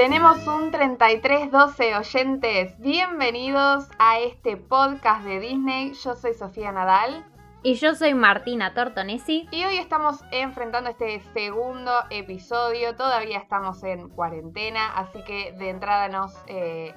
Tenemos un 3312 oyentes. Bienvenidos a este podcast de Disney. Yo soy Sofía Nadal. Y yo soy Martina Tortonesi. Y hoy estamos enfrentando este segundo episodio. Todavía estamos en cuarentena, así que de entrada nos eh,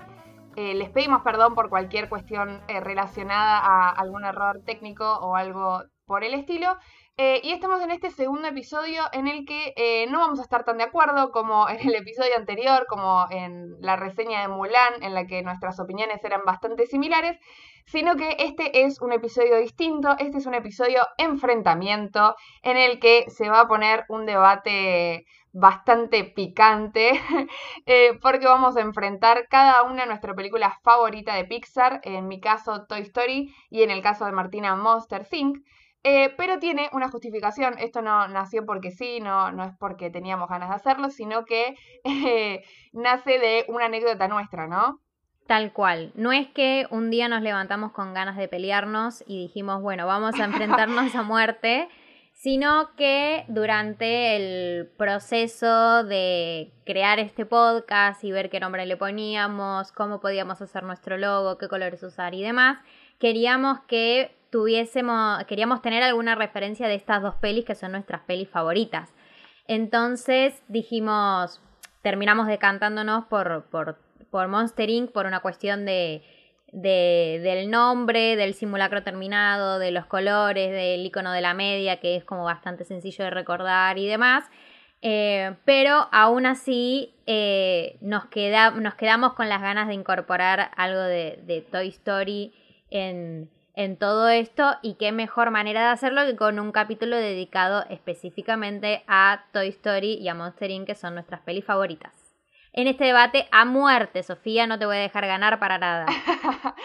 eh, les pedimos perdón por cualquier cuestión eh, relacionada a algún error técnico o algo por el estilo. Eh, y estamos en este segundo episodio en el que eh, no vamos a estar tan de acuerdo como en el episodio anterior, como en la reseña de Mulan, en la que nuestras opiniones eran bastante similares, sino que este es un episodio distinto, este es un episodio enfrentamiento, en el que se va a poner un debate bastante picante, eh, porque vamos a enfrentar cada una nuestra película favorita de Pixar, en mi caso Toy Story y en el caso de Martina Monster Inc., eh, pero tiene una justificación. Esto no nació porque sí, no, no es porque teníamos ganas de hacerlo, sino que eh, nace de una anécdota nuestra, ¿no? Tal cual. No es que un día nos levantamos con ganas de pelearnos y dijimos, bueno, vamos a enfrentarnos a muerte, sino que durante el proceso de crear este podcast y ver qué nombre le poníamos, cómo podíamos hacer nuestro logo, qué colores usar y demás, queríamos que tuviésemos, queríamos tener alguna referencia de estas dos pelis que son nuestras pelis favoritas. Entonces dijimos, terminamos decantándonos por, por, por Monster Inc. por una cuestión de, de, del nombre, del simulacro terminado, de los colores, del icono de la media, que es como bastante sencillo de recordar y demás. Eh, pero aún así eh, nos, queda, nos quedamos con las ganas de incorporar algo de, de Toy Story en, en todo esto y qué mejor manera de hacerlo que con un capítulo dedicado específicamente a Toy Story y a Monster Inc. que son nuestras pelis favoritas. En este debate a muerte, Sofía, no te voy a dejar ganar para nada.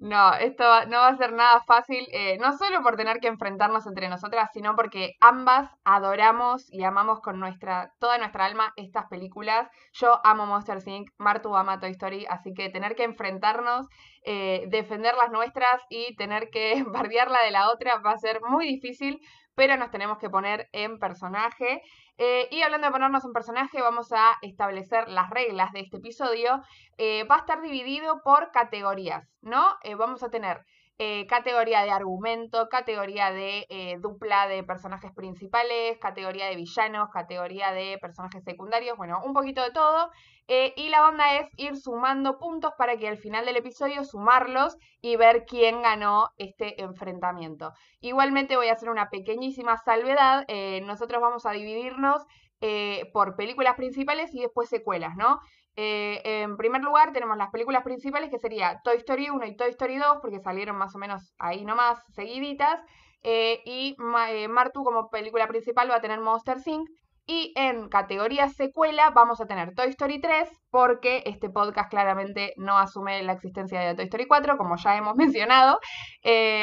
No, esto no va a ser nada fácil, eh, no solo por tener que enfrentarnos entre nosotras, sino porque ambas adoramos y amamos con nuestra, toda nuestra alma estas películas. Yo amo Monster Inc., Martu ama Toy Story, así que tener que enfrentarnos, eh, defender las nuestras y tener que bardear la de la otra va a ser muy difícil, pero nos tenemos que poner en personaje. Eh, y hablando de ponernos en personaje, vamos a establecer las reglas de este episodio. Eh, va a estar dividido por categorías, ¿no? Eh, vamos a tener categoría de argumento, categoría de dupla de personajes principales, categoría de villanos, categoría de personajes secundarios, bueno, un poquito de todo. y la onda es ir sumando puntos para que al final del episodio sumarlos y ver quién ganó este enfrentamiento. Igualmente voy a hacer una pequeñísima salvedad. nosotros vamos a dividirnos por películas principales y después secuelas, ¿no? Eh, en primer lugar, tenemos las películas principales, que sería Toy Story 1 y Toy Story 2, porque salieron más o menos ahí nomás, seguiditas. Eh, y eh, Martu como película principal va a tener Monster Inc. Y en categoría secuela vamos a tener Toy Story 3, porque este podcast claramente no asume la existencia de Toy Story 4, como ya hemos mencionado.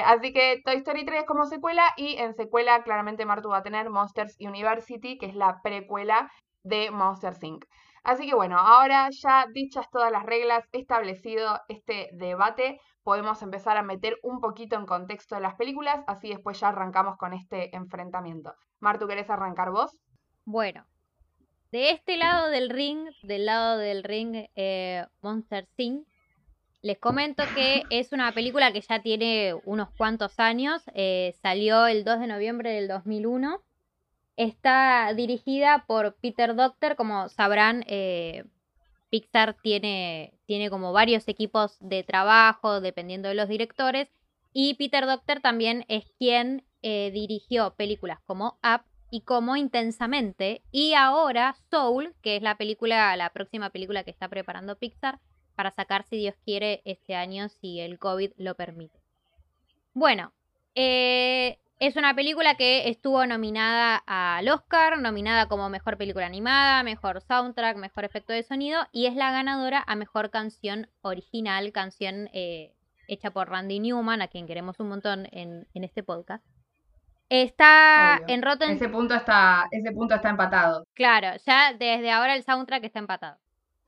así que Toy Story 3 como secuela y en secuela claramente Martu va a tener Monsters University, que es la precuela de Monster Inc. Así que bueno, ahora ya dichas todas las reglas, establecido este debate, podemos empezar a meter un poquito en contexto de las películas, así después ya arrancamos con este enfrentamiento. Martu, ¿querés arrancar vos? Bueno, de este lado del ring, del lado del ring eh, Monster Inc., les comento que es una película que ya tiene unos cuantos años, eh, salió el 2 de noviembre del 2001 Está dirigida por Peter Doctor, como sabrán, eh, Pixar tiene, tiene como varios equipos de trabajo dependiendo de los directores y Peter Doctor también es quien eh, dirigió películas como Up y como Intensamente y ahora Soul, que es la película, la próxima película que está preparando Pixar para sacar si Dios quiere este año si el COVID lo permite. Bueno, eh, es una película que estuvo nominada al Oscar, nominada como mejor película animada, mejor soundtrack, mejor efecto de sonido y es la ganadora a mejor canción original, canción eh, hecha por Randy Newman, a quien queremos un montón en, este podcast. Está en Rotten. Ese punto está, ese punto está empatado. Claro, ya desde ahora el soundtrack está empatado.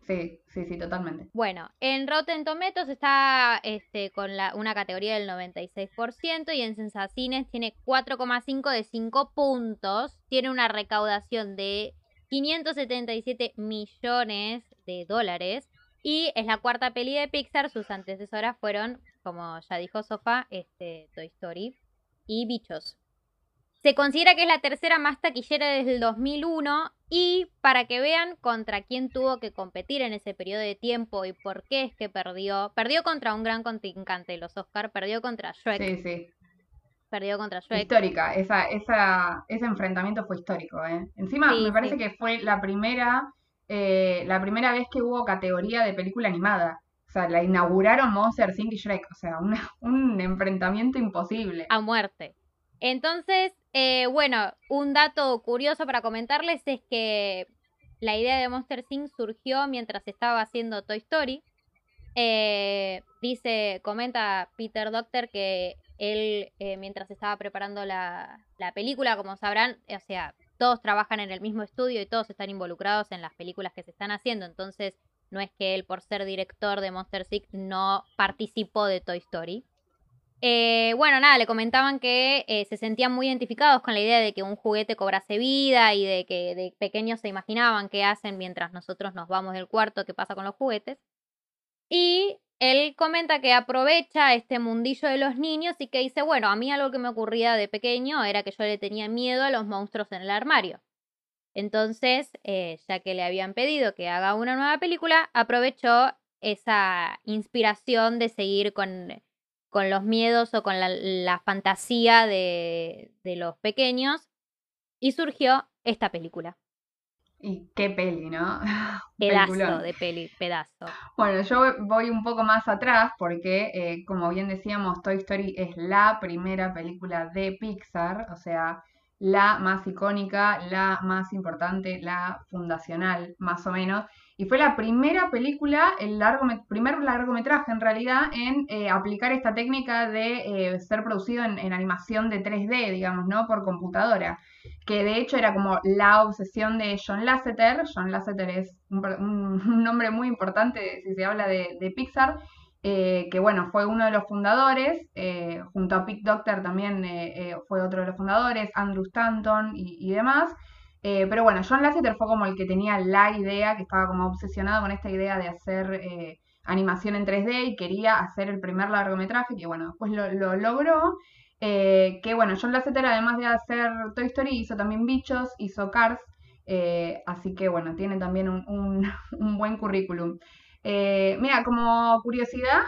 Sí, sí, sí, totalmente. Bueno, en Rotten Tomatoes está este, con la, una categoría del 96% y en Sensacines tiene 4,5 de 5 puntos. Tiene una recaudación de 577 millones de dólares. Y es la cuarta peli de Pixar. Sus antecesoras fueron, como ya dijo Sofa, este, Toy Story y Bichos. Se considera que es la tercera más taquillera desde el 2001 y para que vean contra quién tuvo que competir en ese periodo de tiempo y por qué es que perdió, perdió contra un gran contrincante los Oscar, perdió contra Shrek. Sí, sí. Perdió contra Shrek. Histórica, esa, esa, ese enfrentamiento fue histórico, ¿eh? Encima Sí, me parece sí. que fue la primera, eh, la primera vez que hubo categoría de película animada. O sea, la inauguraron Monster Inc. y Shrek. O sea, una- un enfrentamiento imposible. a muerte. Entonces, eh, bueno, un dato curioso para comentarles es que la idea de Monster Inc. surgió mientras estaba haciendo Toy Story. Eh, dice, comenta Peter Doctor que él, eh, mientras estaba preparando la, la película, como sabrán, o sea, todos trabajan en el mismo estudio y todos están involucrados en las películas que se están haciendo. Entonces, no es que él, por ser director de Monster Inc., no participó de Toy Story. Eh, bueno, nada, le comentaban que eh, se sentían muy identificados con la idea de que un juguete cobrase vida y de que de pequeños se imaginaban qué hacen mientras nosotros nos vamos del cuarto, qué pasa con los juguetes. Y él comenta que aprovecha este mundillo de los niños y que dice, bueno, a mí algo que me ocurría de pequeño era que yo le tenía miedo a los monstruos en el armario. Entonces, eh, ya que le habían pedido que haga una nueva película, aprovechó esa inspiración de seguir con, con los miedos o con la, la fantasía de, de los pequeños y surgió esta película. Y qué peli, ¿no? Pedazo Peliculón. de peli, pedazo. Bueno, yo voy un poco más atrás porque, eh, como bien decíamos, Toy Story es la primera película de Pixar, o sea, la más icónica, la más importante, la fundacional, más o menos. Y fue la primera película, el largome- primer largometraje en realidad, en eh, aplicar esta técnica de eh, ser producido en, animación de 3D, digamos, ¿no? Por computadora. Que de hecho era como la obsesión de John Lasseter. John Lasseter es un, nombre muy importante si se habla de, Pixar. eh, que bueno, fue uno de los fundadores, junto a Pete Docter también fue otro de los fundadores, Andrew Stanton y demás. Eh, pero bueno, John Lasseter fue como el que tenía la idea, que estaba como obsesionado con esta idea de hacer eh, animación en 3D y quería hacer el primer largometraje, que bueno, después lo, lo logró. Eh, que bueno, John Lasseter además de hacer Toy Story hizo también Bichos, hizo Cars, así que bueno, tiene también un, buen currículum. Mira, como curiosidad,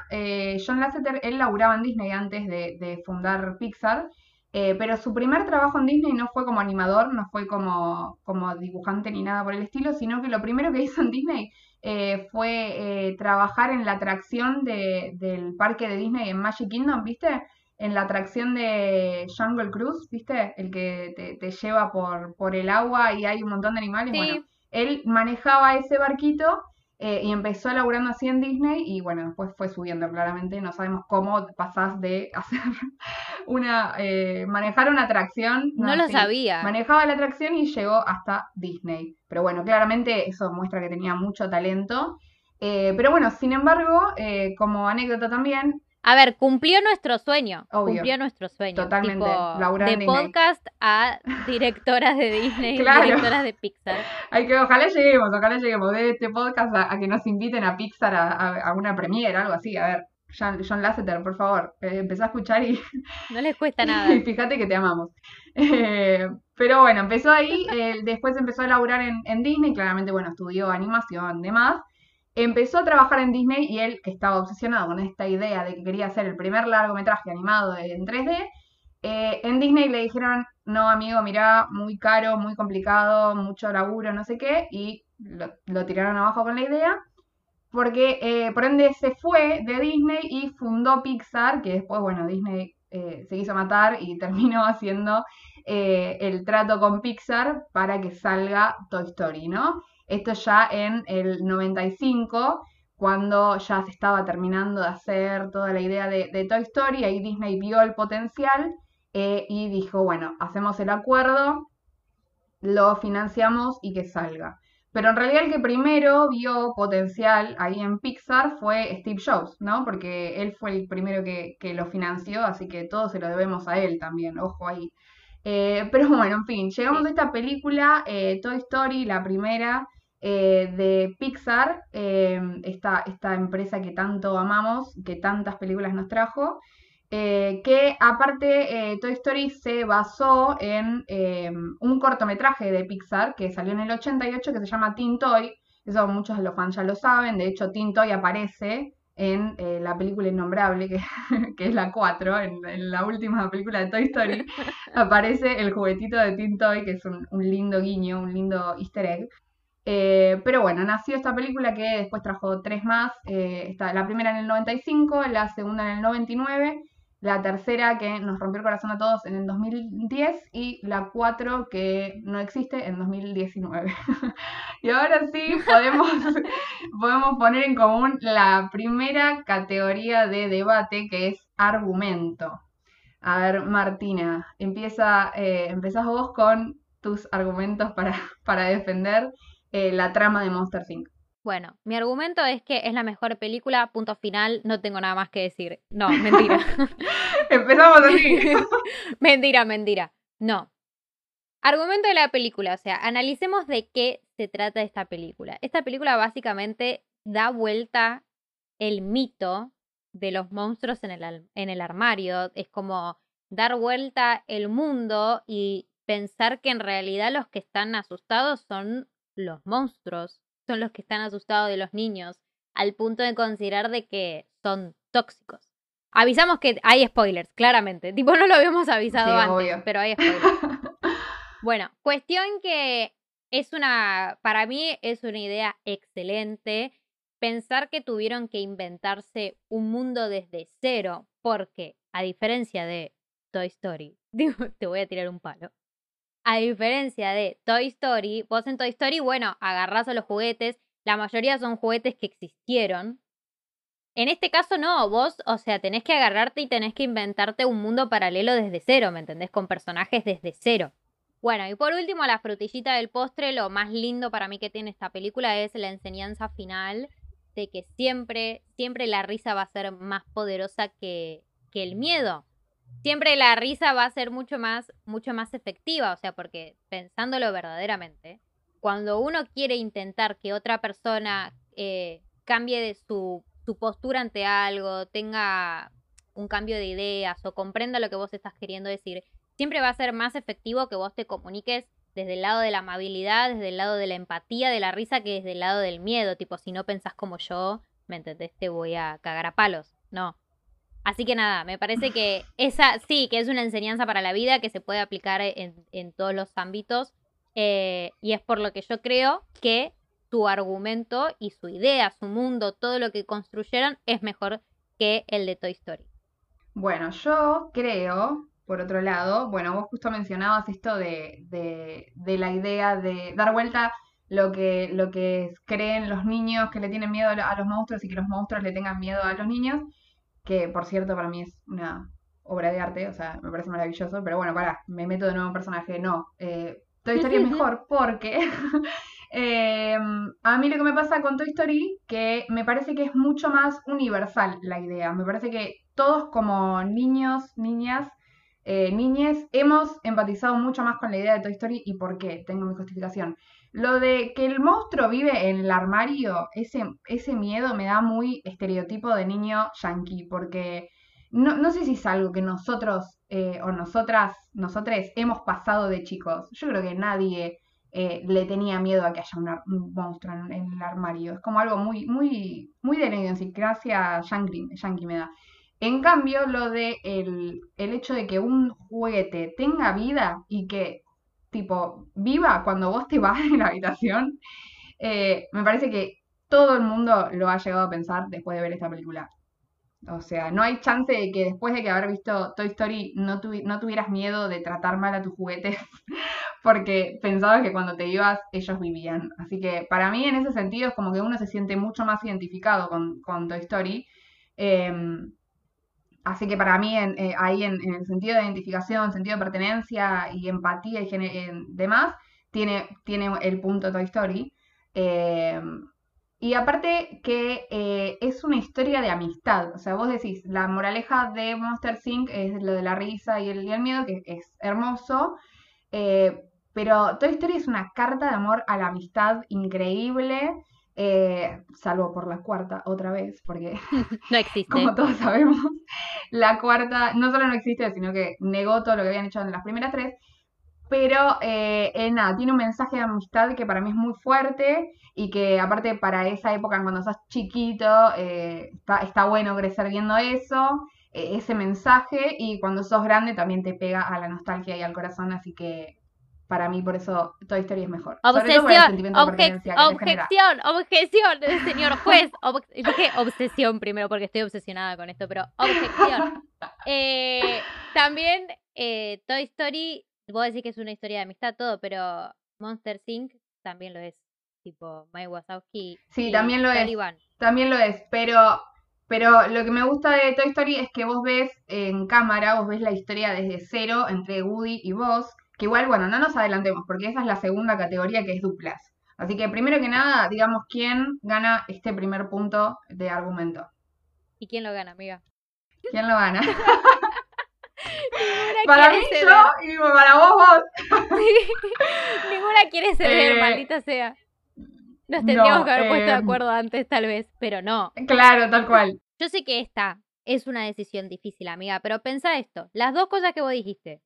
John Lasseter, él laburaba en Disney antes de fundar Pixar, eh, pero su primer trabajo en Disney no fue como animador, no fue como, como dibujante ni nada por el estilo, sino que lo primero que hizo en Disney eh, fue eh, trabajar en la atracción de- del parque de Disney en Magic Kingdom, ¿viste? En la atracción de Jungle Cruise, ¿viste? El que te, te lleva por, por el agua y hay un montón de animales. Sí. Bueno, él manejaba ese barquito eh, y empezó laburando así en Disney y bueno, después fue subiendo claramente. No sabemos cómo pasás de hacer una, eh, manejar una atracción. No lo sabía. Manejaba la atracción y llegó hasta Disney. Pero bueno, claramente eso muestra que tenía mucho talento. Eh, pero bueno, sin embargo, eh, como anécdota también, A ver, cumplió nuestro sueño. Obvio. Cumplió nuestro sueño. Totalmente, Tipo, de Disney. podcast a directoras de Disney, Claro. directoras de Pixar. hay que, ojalá lleguemos, ojalá lleguemos de este podcast a, a que nos inviten a Pixar a, a, a una premiere, algo así. A ver, John, John Lasseter, por favor, eh, empezá a escuchar y, No les cuesta nada. y fíjate que te amamos. Eh, pero bueno, empezó ahí, eh, después empezó a laburar en, en Disney, claramente, bueno, estudió animación, demás. Empezó a trabajar en Disney y él, que estaba obsesionado con esta idea de que quería hacer el primer largometraje animado en 3D, eh, en Disney le dijeron, no, amigo, mirá, muy caro, muy complicado, mucho laburo, no sé qué, y lo, tiraron abajo con la idea, porque eh, por ende se fue de Disney y fundó Pixar, que después, bueno, Disney eh, se quiso matar y terminó haciendo el trato con Pixar para que salga Toy Story, ¿no? Esto ya en el 95, cuando ya se estaba terminando de hacer toda la idea de, de Toy Story, ahí Disney vio el potencial eh, y dijo, bueno, hacemos el acuerdo, lo financiamos y que salga. Pero en realidad el que primero vio potencial ahí en Pixar fue Steve Jobs, ¿no? Porque él fue el primero que, que lo financió, así que todo se lo debemos a él también, ojo ahí. Eh, pero bueno, en fin, llegamos a esta película, eh, Toy Story, la primera, eh, de Pixar, em, esta, esta, empresa que tanto amamos, que tantas películas nos trajo, eh, que aparte Toy Story se basó en un cortometraje de Pixar que salió en el 88 que se llama Teen Toy, eso muchos de los fans ya lo saben, de hecho Teen Toy aparece en eh, la película Innombrable, que, que es la 4, en, la última película de Toy Story, aparece el juguetito de Teen Toy, que es un, lindo guiño, un lindo easter egg. Eh, pero bueno, nació esta película que después trajo tres más. Eh, está, la primera en el 95, la segunda en el 99 la tercera que nos rompió el corazón a todos en el 2010 y la cuatro que no existe en 2019. y ahora sí podemos, podemos poner en común la primera categoría de debate que es argumento. A ver, Martina, empieza, eh, vos con tus argumentos para, para defender eh, la trama de Monster Inc. Bueno, mi argumento es que es la mejor película, punto final, no tengo nada más que decir. No, mentira. Empezamos así. mentira, mentira. No. Argumento de la película, o sea, analicemos de qué se trata esta película. Esta película básicamente da vuelta el mito de los monstruos en el, en el armario. Es como dar vuelta el mundo y pensar que en realidad los que están asustados son los monstruos son los que están asustados de los niños, al punto de considerar de que son tóxicos. Avisamos que hay spoilers, claramente. Tipo, no lo habíamos avisado antes, pero hay spoilers. bueno, cuestión que es una, para mí es una idea excelente pensar que tuvieron que inventarse un mundo desde cero, porque a diferencia de Toy Story, te voy a tirar un palo. A diferencia de Toy Story, vos en Toy Story, bueno, agarrás a los juguetes, la mayoría son juguetes que existieron. En este caso no, vos, o sea, tenés que agarrarte y tenés que inventarte un mundo paralelo desde cero, ¿me entendés? Con personajes desde cero. Bueno, y por último, la frutillita del postre, lo más lindo para mí que tiene esta película es la enseñanza final de que siempre, siempre la risa va a ser más poderosa que, que el miedo siempre la risa va a ser mucho más, mucho más efectiva, o sea, porque pensándolo verdaderamente, cuando uno quiere intentar que otra persona eh, cambie de su, su postura ante algo, tenga un cambio de ideas o comprenda lo que vos estás queriendo decir, siempre va a ser más efectivo que vos te comuniques desde el lado de la amabilidad, desde el lado de la empatía, de la risa, que desde el lado del miedo. Tipo, si no pensás como yo, ¿me entendés? Te voy a cagar a palos. No. Así que nada, me parece que esa sí, que es una enseñanza para la vida que se puede aplicar en, todos los ámbitos. Eh, y es por lo que yo creo que su argumento y su idea, su mundo, todo lo que construyeron es mejor que el de Toy Story. Bueno, yo creo, por otro lado, bueno, vos justo mencionabas esto de, de, la idea de dar vuelta lo que, lo que creen los niños que le tienen miedo a los monstruos y que los monstruos le tengan miedo a los niños que por cierto para mí es una obra de arte, o sea, me parece maravilloso, pero bueno, para, me meto de nuevo en personaje, no. Eh, Toy Story es mejor porque em, a mí lo que me pasa con Toy Story, que me parece que es mucho más universal la idea, me parece que todos como niños, niñas, eh, niñes, hemos empatizado mucho más con la idea de Toy Story y por qué, tengo mi justificación. Lo de que el monstruo vive en el armario, ese, ese miedo me da muy estereotipo de niño yankee, porque no, no sé si es algo que nosotros eh, o nosotras, nosotres hemos pasado de chicos. Yo creo que nadie eh, le tenía miedo a que haya un monstruo en, el armario. Es como algo muy, muy, muy de la idiosincrasia yankee, yankee me da. En cambio, lo de el, el hecho de que un juguete tenga vida y que tipo, viva cuando vos te vas en la habitación, eh, me parece que todo el mundo lo ha llegado a pensar después de ver esta película. O sea, no hay chance de que después de que haber visto Toy Story no, tuvieras miedo de tratar mal a tus juguetes porque pensabas que cuando te ibas ellos vivían. Así que para mí en ese sentido es como que uno se siente mucho más identificado con, con Toy Story. Em, Así que para mí, eh, ahí en, el sentido de identificación, sentido de pertenencia y empatía y demás, tiene, tiene el punto Toy Story. Eh, y aparte que eh, es una historia de amistad. O sea, vos decís, la moraleja de Monster Inc. es lo de la risa y el, miedo, que es hermoso. pero Toy Story es una carta de amor a la amistad increíble. Eh, salvo por la cuarta otra vez, porque no existe. como todos sabemos, la cuarta no solo no existe, sino que negó todo lo que habían hecho en las primeras tres. Pero eh, eh, nada, tiene un mensaje de amistad que para mí es muy fuerte y que aparte para esa época cuando sos chiquito está, está, bueno crecer viendo eso, ese mensaje y cuando sos grande también te pega a la nostalgia y al corazón, así que para mí por eso Toy Story es mejor. Obsesión, objeción, objeción, señor juez. dije obsesión primero porque estoy obsesionada con esto, pero objeción. Eh, también eh, Toy Story, vos decís que es una historia de amistad, todo, pero Monster Inc. también lo es. Tipo Mike Wazowski. Sí, también lo es. También lo es, pero pero lo que me gusta de Toy Story es que vos ves en cámara, vos ves la historia desde cero entre Woody y vos, que igual, bueno, no nos adelantemos, porque esa es la segunda categoría que es duplas. Así que primero que nada, digamos quién gana este primer punto de argumento. ¿Y quién lo gana, amiga? ¿Quién lo gana? para mí yo y para vos vos. Ninguna quiere ceder, eh, maldita sea. Nos tendríamos que haber puesto de acuerdo antes, tal vez, pero no. Claro, tal cual. Yo sé que esta es una decisión difícil, amiga, pero pensá esto. Las dos cosas que vos dijiste.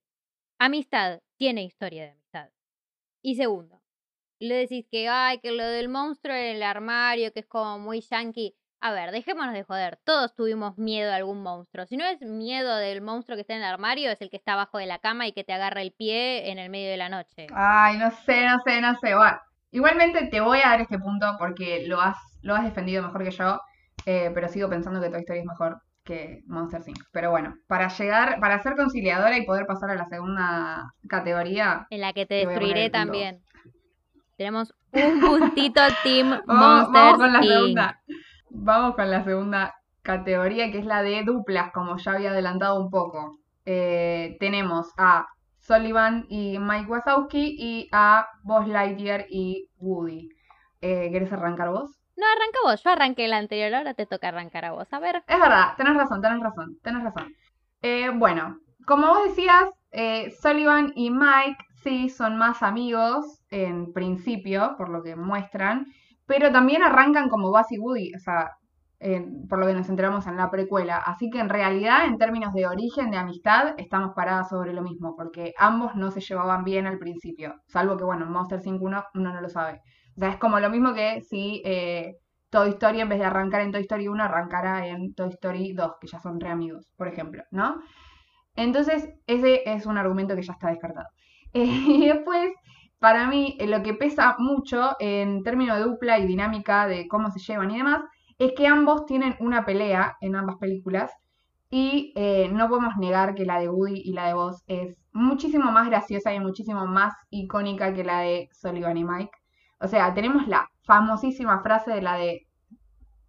Amistad tiene historia de amistad. Y segundo, le decís que, ay, que lo del monstruo en el armario, que es como muy yankee. A ver, dejémonos de joder. Todos tuvimos miedo a algún monstruo. Si no es miedo del monstruo que está en el armario, es el que está abajo de la cama y que te agarra el pie en el medio de la noche. Ay, no sé, no sé, no sé. Bueno, igualmente te voy a dar este punto porque lo has, lo has defendido mejor que yo. Eh, pero sigo pensando que tu historia es mejor que Monster Inc. Pero bueno, para llegar, para ser conciliadora y poder pasar a la segunda categoría. En la que te, destruiré también. Tenemos un puntito Team Monster vamos con la Segunda, vamos con la segunda categoría, que es la de duplas, como ya había adelantado un poco. Eh, tenemos a Sullivan y Mike Wazowski y a Buzz Lightyear y Woody. Eh, ¿Quieres arrancar vos? No, arranca vos. Yo arranqué la anterior, ahora te toca arrancar a vos. A ver. Es verdad, tenés razón, tenés razón, tenés razón. Eh, bueno, como vos decías, eh, Sullivan y Mike sí son más amigos en principio, por lo que muestran, pero también arrancan como Buzz y Woody, o sea, por lo que nos enteramos en la precuela. Así que en realidad, en términos de origen, de amistad, estamos paradas sobre lo mismo, porque ambos no se llevaban bien al principio, salvo que, bueno, en Monster 5 uno, uno no lo sabe. O sea, es como lo mismo que si eh, Toy Story, en vez de arrancar en Toy Story 1, arrancara en Toy Story 2, que ya son re amigos, por ejemplo, ¿no? Entonces, ese es un argumento que ya está descartado. y después, para mí, eh, lo que pesa mucho en términos de dupla y dinámica de cómo se llevan y demás, es que ambos tienen una pelea en ambas películas y eh, no podemos negar que la de Woody y la de Buzz es muchísimo más graciosa y muchísimo más icónica que la de Sullivan y Mike. O sea, tenemos la famosísima frase de la de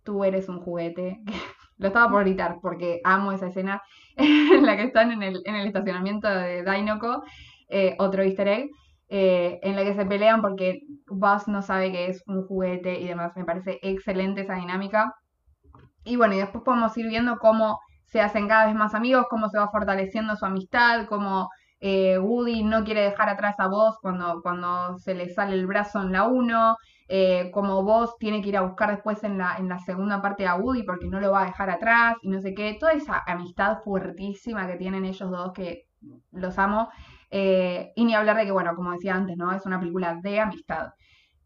tú eres un juguete. Lo estaba por gritar porque amo esa escena en la que están en el, en el estacionamiento de Dinoco, eh, otro easter egg, eh, en la que se pelean porque Buzz no sabe que es un juguete y demás. Me parece excelente esa dinámica. Y bueno, y después podemos ir viendo cómo se hacen cada vez más amigos, cómo se va fortaleciendo su amistad, cómo eh, Woody no quiere dejar atrás a vos cuando, cuando se le sale el brazo en la 1, eh, como vos tiene que ir a buscar después en la, en la segunda parte a Woody porque no lo va a dejar atrás y no sé qué, toda esa amistad fuertísima que tienen ellos dos que los amo. Eh, y ni hablar de que, bueno, como decía antes, ¿no? Es una película de amistad.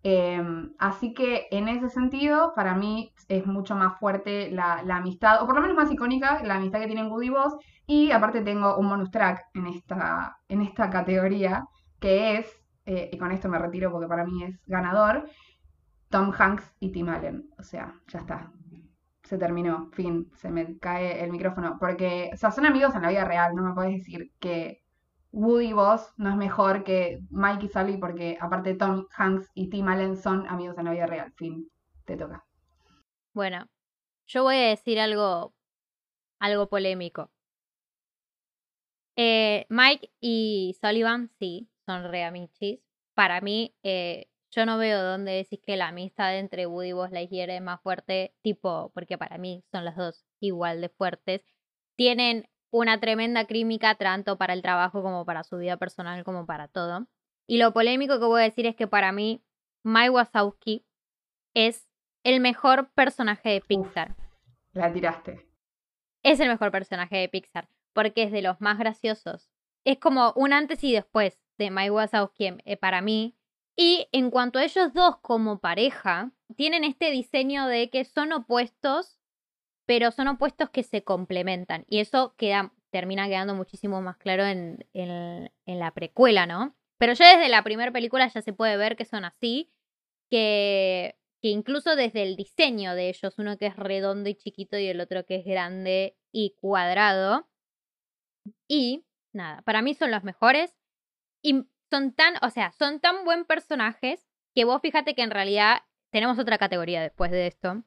Em, así que en ese sentido, para mí es mucho más fuerte la, amistad, o por lo menos más icónica, la amistad que tienen Woody y Boss. Y aparte tengo un bonus track en esta, en esta categoría, que es, eh, y con esto me retiro porque para mí es ganador, Tom Hanks y Tim Allen. O sea, ya está. Se terminó, fin, se me cae el micrófono. Porque, o sea, son amigos en la vida real, no me puedes decir que Woody Boss no es mejor que Mike y Sully porque aparte Tom Hanks y Tim Allen son amigos en la vida real. Fin, te toca. Bueno, yo voy a decir algo, algo polémico. Eh, Mike y Sullivan, sí, son re amichis. Para mí, eh, yo no veo dónde decís que la amistad entre Woody y Buzz Lightyear es más fuerte, tipo, porque para mí son las dos igual de fuertes. Tienen una tremenda química tanto para el trabajo como para su vida personal como para todo. Y lo polémico que voy a decir es que para mí, Mike Wazowski es el mejor personaje de Pixar. la tiraste. Es el mejor personaje de Pixar, porque es de los más graciosos. Es como un antes y después de Mike Wazowski eh, para mí. Y en cuanto a ellos dos como pareja, tienen este diseño de que son opuestos, pero son opuestos que se complementan. Y eso queda, termina quedando muchísimo más claro en, en, la precuela, ¿no? Pero ya desde la primera película ya se puede ver que son así, que que incluso desde el diseño de ellos, uno que es redondo y chiquito y el otro que es grande y cuadrado. Y nada, para mí son los mejores y son tan, o sea, son tan buen personajes que vos fíjate que en realidad tenemos otra categoría después de esto,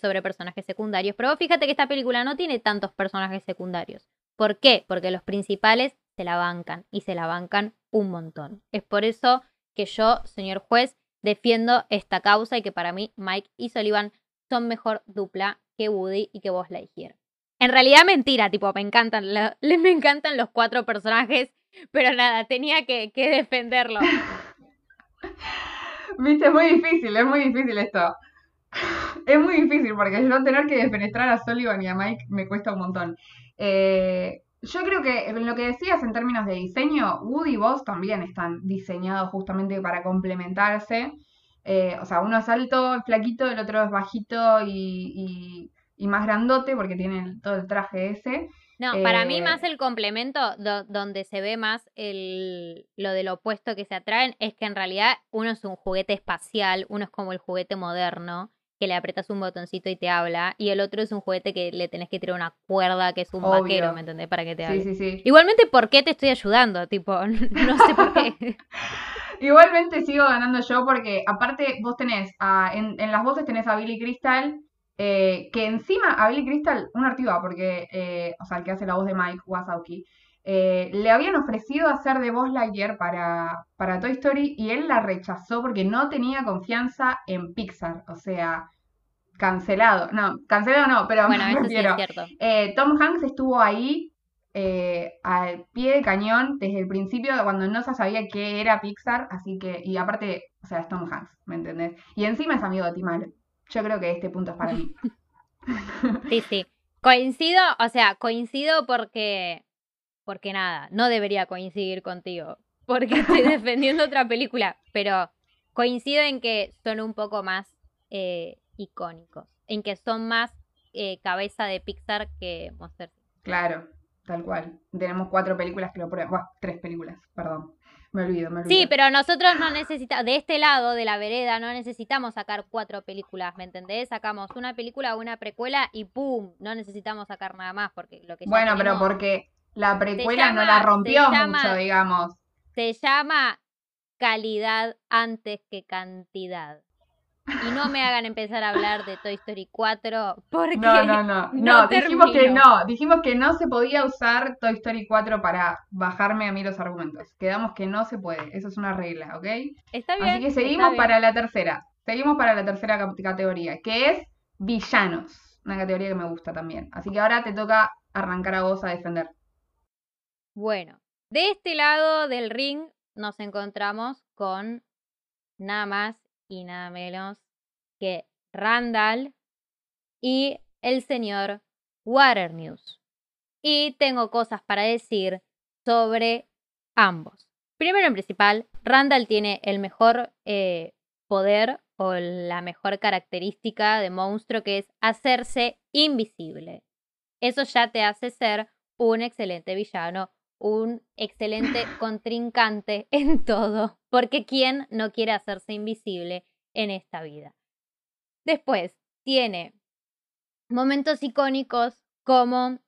sobre personajes secundarios, pero fíjate que esta película no tiene tantos personajes secundarios. ¿Por qué? Porque los principales se la bancan y se la bancan un montón. Es por eso que yo, señor juez, defiendo esta causa y que para mí Mike y Sullivan son mejor dupla que Woody y que vos la hicieron. En realidad mentira, tipo, me encantan, me encantan los cuatro personajes, pero nada, tenía que, que defenderlo. Viste, es muy difícil, es muy difícil esto. Es muy difícil porque yo tener que defenestrar a Sullivan y a Mike me cuesta un montón. Eh, yo creo que en lo que decías en términos de diseño, Woody y Buzz también están diseñados justamente para complementarse. Eh, o sea, uno es alto, flaquito, el otro es bajito y, más grandote porque tiene todo el traje ese. No, para mí eh, más el complemento donde se ve más el, lo del opuesto que se atraen es que en realidad uno es un juguete espacial, uno es como el juguete moderno que le apretas un botoncito y te habla, y el otro es un juguete que le tenés que tirar una cuerda, que es un vaquero, ¿me entendés? Para que te hable. Sí, sí, sí. Igualmente, ¿por qué te estoy ayudando? Tipo, no sé por qué. Igualmente sigo ganando yo porque aparte vos tenés, en, las voces tenés a Billy Crystal, eh, que encima a Billy Crystal, un artiva, porque, eh, o sea, el que hace la voz de Mike Wazowski, eh, le habían ofrecido hacer de Buzz Lightyear para, para Toy Story y él la rechazó porque no tenía confianza en Pixar. O sea, cancelado. No, cancelado no, pero bueno, eso sí es cierto. Eh, Tom Hanks estuvo ahí eh, al pie de cañón desde el principio, cuando no se sabía qué era Pixar. Así que, y aparte, o sea, es Tom Hanks, ¿me entendés? Y encima es amigo de Tim Yo creo que este punto es para mí. Sí, sí. Coincido, o sea, coincido porque porque nada, no debería coincidir contigo, porque estoy defendiendo otra película, pero coincido en que son un poco más eh, icónicos, en que son más eh, cabeza de Pixar que Monster. Claro, tal cual. Tenemos cuatro películas que lo prueban, bueno, tres películas, perdón. Me olvido, me olvido. Sí, pero nosotros no necesitamos, de este lado de la vereda, no necesitamos sacar cuatro películas, ¿me entendés? Sacamos una película, una precuela y ¡pum! No necesitamos sacar nada más porque lo que Bueno, pero porque la precuela no la rompió mucho, digamos. Se llama calidad antes que cantidad. Y no me hagan empezar a hablar de Toy Story 4 porque no, no, no, no, dijimos que no, dijimos que no se podía usar Toy Story 4 para bajarme a mí los argumentos. Quedamos que no se puede, eso es una regla, ¿ok? Está bien. Así que seguimos para la tercera, seguimos para la tercera categoría, que es villanos, una categoría que me gusta también. Así que ahora te toca arrancar a vos a defender. Bueno, de este lado del ring nos encontramos con nada más y nada menos que Randall y el señor Waternews. Y tengo cosas para decir sobre ambos. Primero en principal, Randall tiene el mejor eh, poder o la mejor característica de monstruo que es hacerse invisible. Eso ya te hace ser un excelente villano un excelente contrincante en todo, porque ¿quién no quiere hacerse invisible en esta vida? Después, tiene momentos icónicos como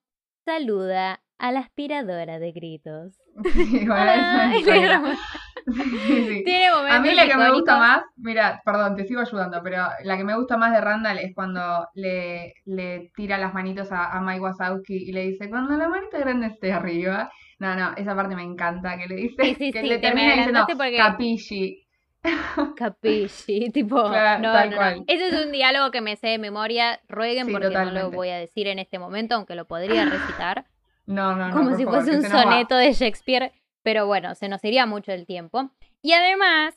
saluda a la aspiradora de gritos. A mí la que me gusta más, mira, perdón, te sigo ayudando, pero la que me gusta más de Randall es cuando le, le tira las manitos a, a Mike Wazowski y le dice, cuando la manita grande esté arriba. No, no, esa parte me encanta, que le dice, que le termina diciendo, porque... capisci. Capisci, tipo, no, no, Ese es un diálogo que me sé de memoria, rueguen porque no lo voy a decir en este momento, aunque lo podría recitar. No, no, no. Como si fuese un soneto de Shakespeare, pero bueno, se nos iría mucho el tiempo. Y además,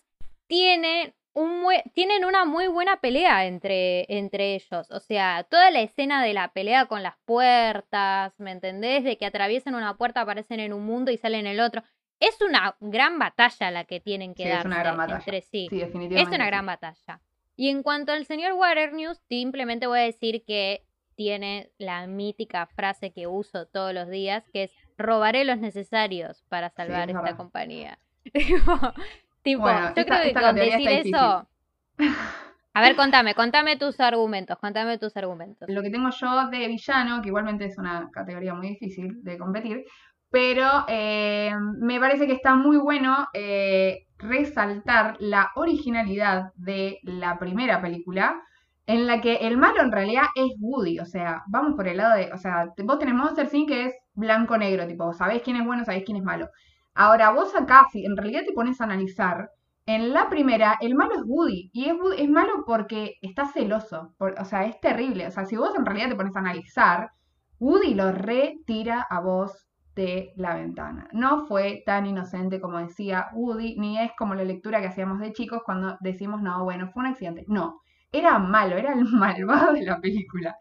tienen, un tienen una muy buena pelea entre, entre ellos. O sea, toda la escena de la pelea con las puertas, ¿me entendés? De que atraviesan una puerta, aparecen en un mundo y salen en el otro. Es una gran batalla la que tienen que dar entre sí. sí definitivamente. Es una gran batalla. Y en cuanto al señor Water News, simplemente voy a decir que tiene la mítica frase que uso todos los días, que es robaré los necesarios para salvar esta compañía. tipo, yo creo que con decir eso... A ver, contame, contame tus argumentos, contame tus argumentos. Lo que tengo yo de villano, que igualmente es una categoría muy difícil de competir, pero eh, me parece que está muy bueno eh, resaltar la originalidad de la primera película, en la que el malo en realidad es Woody, o sea, vamos por el lado de, o sea, vos tenés Monster Sin que es blanco-negro, tipo, sabés quién es bueno, sabés quién es malo. Ahora, vos acá, si en realidad te pones a analizar, en la primera, el malo es Woody, y es, es malo porque está celoso, o sea, es terrible, o sea, si vos en realidad te pones a analizar, Woody lo retira a vos de la ventana. No fue tan inocente como decía Woody, ni es como la lectura que hacíamos de chicos cuando decimos, no, bueno, fue un accidente. No, era malo, era el malvado de la película.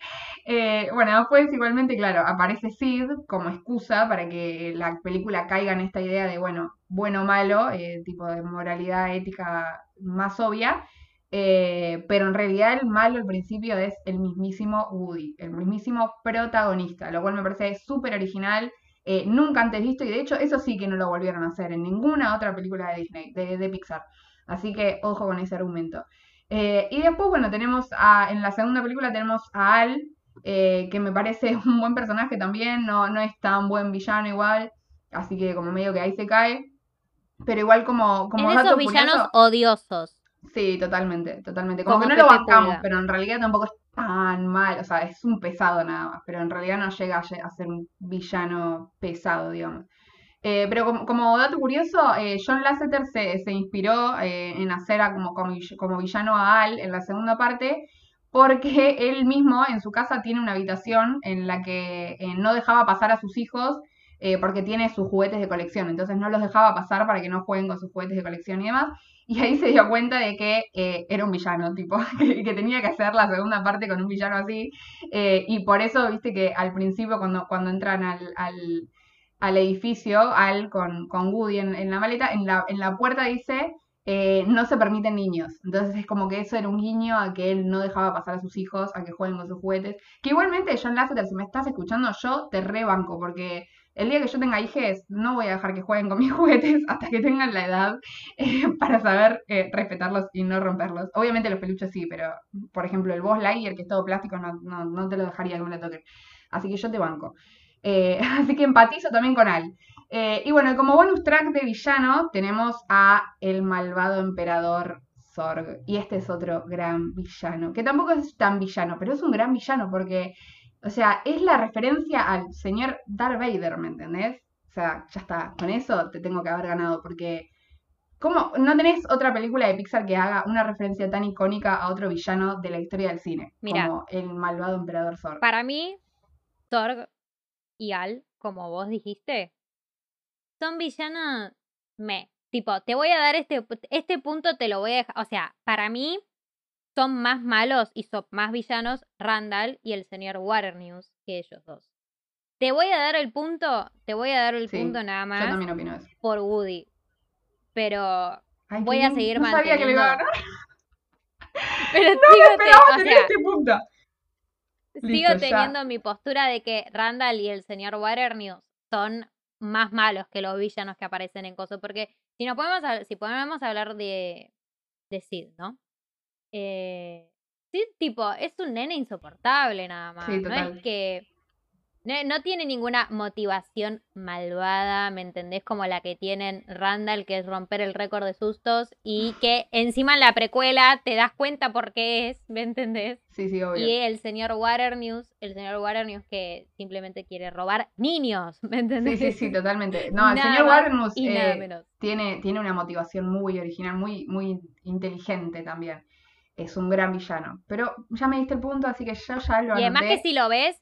Eh, bueno, después igualmente, claro, aparece Sid como excusa para que la película caiga en esta idea de, bueno, bueno o malo, eh, tipo de moralidad ética más obvia. Eh, pero en realidad el malo al principio es el mismísimo Woody, el mismísimo protagonista, lo cual me parece súper original nunca antes visto y de hecho eso sí que no lo volvieron a hacer en ninguna otra película de Disney, de, Pixar. Así que ojo con ese argumento. Eh, y después, bueno, tenemos a, en la segunda película tenemos a Al, eh, que me parece un buen personaje también, no, no es tan buen villano igual, así que como medio que ahí se cae. Pero igual como... como en esos villanos odiosos. Sí, totalmente, totalmente. Como, que no lo bancamos, pero en realidad tampoco es tan mal, o sea, es un pesado nada más, pero en realidad no llega a ser un villano pesado, digamos. Eh, pero como, dato curioso, eh, John Lasseter se, inspiró eh, en hacer a como, como, villano a Al en la segunda parte, porque él mismo en su casa tiene una habitación en la que no dejaba pasar a sus hijos porque tiene sus juguetes de colección, entonces no los dejaba pasar para que no jueguen con sus juguetes de colección y demás. Y ahí se dio cuenta de que eh, era un villano, tipo, que, tenía que hacer la segunda parte con un villano así, eh, y por eso, viste que al principio cuando, cuando entran al, al, edificio, al con, con Woody en, la maleta, en la, en la puerta dice... Eh, no se permiten niños. Entonces es como que eso era un guiño a que él no dejaba pasar a sus hijos a que jueguen con sus juguetes. Que igualmente, John Lasseter, si me estás escuchando, yo te rebanco, porque el día que yo tenga hijos, no voy a dejar que jueguen con mis juguetes hasta que tengan la edad eh, para saber eh, respetarlos y no romperlos. Obviamente los peluches sí, pero por ejemplo el Boss Lightyear, que es todo plástico, no, te lo dejaría que me lo. Así que yo te banco. Eh, así que empatizo también con Al. y bueno, como bonus track de villano tenemos a el malvado emperador Zorg. Y este es otro gran villano, que tampoco es tan villano, pero es un gran villano porque o sea, es la referencia al señor Darth Vader, ¿me entendés? O sea, ya está, con eso te tengo que haber ganado, porque ¿cómo no tenés otra película de Pixar que haga una referencia tan icónica a otro villano de la historia del cine? como el malvado emperador Zorg. Para mí, Zorg y Al, como vos dijiste, son villanos me. Tipo, te voy a dar este, este punto, te lo voy a dejar. O sea, para mí, son más malos y son más villanos Randall y el señor Waternews que ellos dos. Te voy a dar el punto, te voy a dar el punto nada más yo también opino eso. por Woody. Pero voy a seguir no manteniendo. Sabía que le iba a ganar. Pero no me este punto. Sigo teniendo mi postura de que Randall y el señor Waternews son más malos que los villanos que aparecen en Coso. Porque si no podemos si podemos hablar de, de Sid, ¿no? Eh, sí, tipo, es un nene insoportable nada más. no es que. No, tiene ninguna motivación malvada, ¿me entendés? Como la que tienen Randall, que es romper el récord de sustos, y que encima en la precuela te das cuenta por qué es, ¿me entendés? Sí, sí, obvio. Y el señor Waternews, el señor Waternews que simplemente quiere robar niños, ¿me entendés? Sí, sí, sí, totalmente. No, el señor Waternews eh, tiene, tiene una motivación muy original, muy, muy inteligente también es un gran villano. Pero ya me diste el punto, así que yo ya lo anoté. Y además que si lo ves,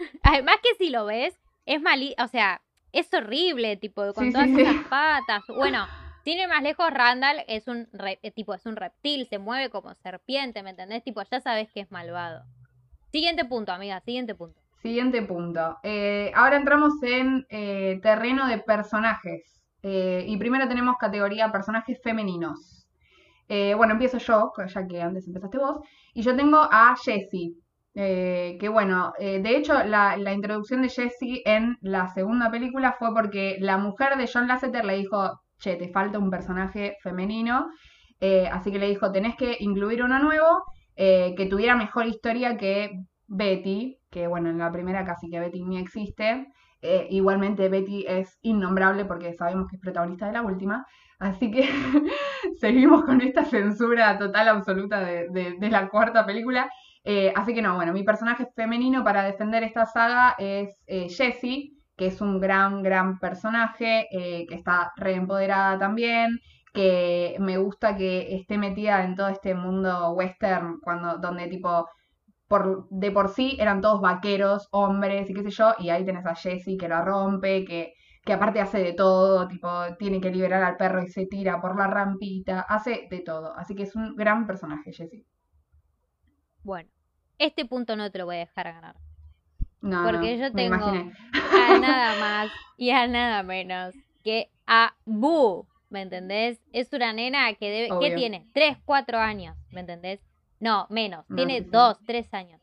además que si lo ves, es mal, o sea, es horrible, tipo, con todas esas patas. Bueno, sin ir más lejos, Randall es un eh, tipo, es un reptil, se mueve como serpiente, ¿me entendés? Tipo, ya sabes que es malvado. Siguiente punto, amiga, siguiente punto. Siguiente punto. Eh, ahora entramos en eh, terreno de personajes. y primero tenemos categoría personajes femeninos. bueno, empiezo yo, ya que antes empezaste vos. Y yo tengo a Jessie. Que bueno, de hecho la, introducción de Jessie en la segunda película fue porque la mujer de John Lasseter le dijo, che, te falta un personaje femenino. Eh, así que le dijo, tenés que incluir uno nuevo eh, que tuviera mejor historia que Betty, que bueno, en la primera casi que Betty ni existe. Eh, igualmente Betty es innombrable porque sabemos que es protagonista de la última. Así que seguimos con esta censura total absoluta de, la cuarta película. Así que no, bueno, mi personaje femenino para defender esta saga es Jessie que es un gran, gran personaje, eh, que está reempoderada también, que me gusta que esté metida en todo este mundo western, cuando, donde tipo, por, de por sí eran todos vaqueros, hombres y qué sé yo, y ahí tenés a Jessie que la rompe, que, que aparte hace de todo, tipo, tiene que liberar al perro y se tira por la rampita, hace de todo, así que es un gran personaje Jessie. Bueno, este punto no te lo voy a dejar ganar. No, porque yo tengo a nada más y a nada menos que a Boo, ¿me entendés? Es una nena que debe, ¿qué tiene? Tres, cuatro años, ¿me entendés? No, menos, tiene dos, tres años.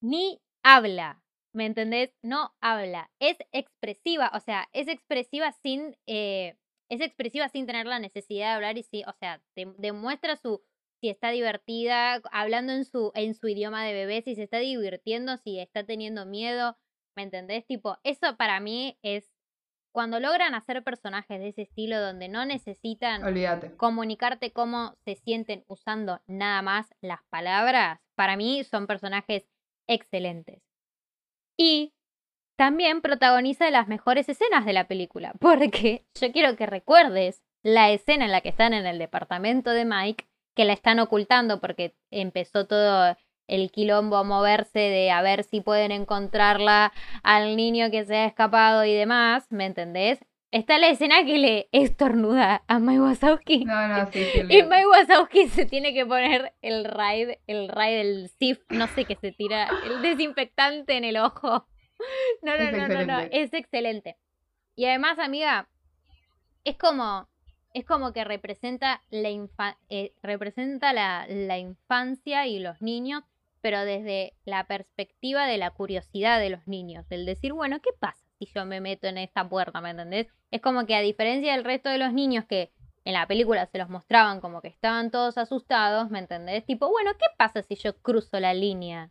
Ni habla, ¿me entendés? No habla, es expresiva, o sea, es expresiva sin, eh, es expresiva sin tener la necesidad de hablar y sí, o sea, demuestra su si está divertida, hablando en su, en su idioma de bebé, si se está divirtiendo, si está teniendo miedo, ¿me entendés? Tipo, eso para mí es cuando logran hacer personajes de ese estilo donde no necesitan comunicarte cómo se sienten usando nada más las palabras, para mí son personajes excelentes. Y también protagoniza las mejores escenas de la película, porque yo quiero que recuerdes la escena en la que están en el departamento de Mike que la están ocultando porque empezó todo el quilombo a moverse de a ver si pueden encontrarla al niño que se ha escapado y demás, ¿me entendés? Está la escena que le estornuda a Mike Wazowski. No, no, sí, sí, Y Mike Wazowski se tiene que poner el raid, el raid, el SIF, no sé qué se tira, el desinfectante en el ojo. No, no, no, no, no, es excelente. Y además, amiga, es como, es como que representa la, eh, representa la, la, infancia y los niños, pero desde la perspectiva de la curiosidad de los niños, del decir, bueno, ¿qué pasa si yo me meto en esta puerta? ¿Me entendés? Es como que a diferencia del resto de los niños que en la película se los mostraban como que estaban todos asustados, ¿me entendés? Tipo, bueno, ¿qué pasa si yo cruzo la línea?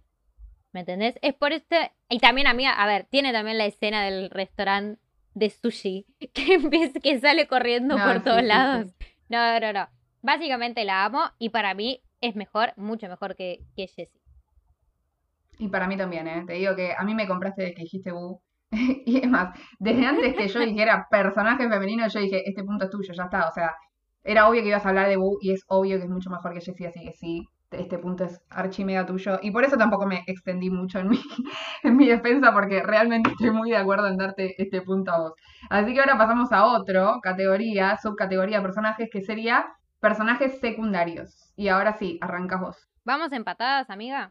¿Me entendés? Es por este... Y también, amiga, a ver, tiene también la escena del restaurante de sushi que, que sale corriendo por todos lados. No, no, no. Básicamente la amo y para mí es mejor, mucho mejor que, que Jessie. Y para mí también, ¿eh? Te digo que a mí me compraste de que dijiste Boo. y es más, desde antes que yo dijera personaje femenino, yo dije, este punto es tuyo, ya está. O sea, era obvio que ibas a hablar de Boo y es obvio que es mucho mejor que Jessie, así que sí, este punto es archimega tuyo. Y por eso tampoco me extendí mucho en mi, en mi defensa, porque realmente estoy muy de acuerdo en darte este punto a vos. Así que ahora pasamos a otro categoría, subcategoría de personajes, que sería personajes secundarios. Y ahora sí, arrancas vos. ¿Vamos empatadas, amiga?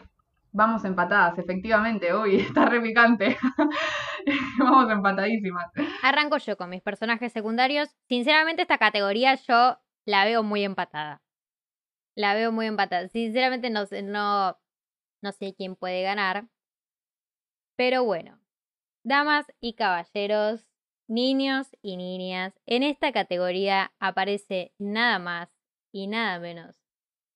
Vamos empatadas, efectivamente. Uy, está re picante. Vamos empatadísimas. Arranco yo con mis personajes secundarios. Sinceramente, esta categoría yo la veo muy empatada. La veo muy empatada. Sinceramente no sé, no, no sé quién puede ganar. Pero bueno, damas y caballeros, niños y niñas, en esta categoría aparece nada más y nada menos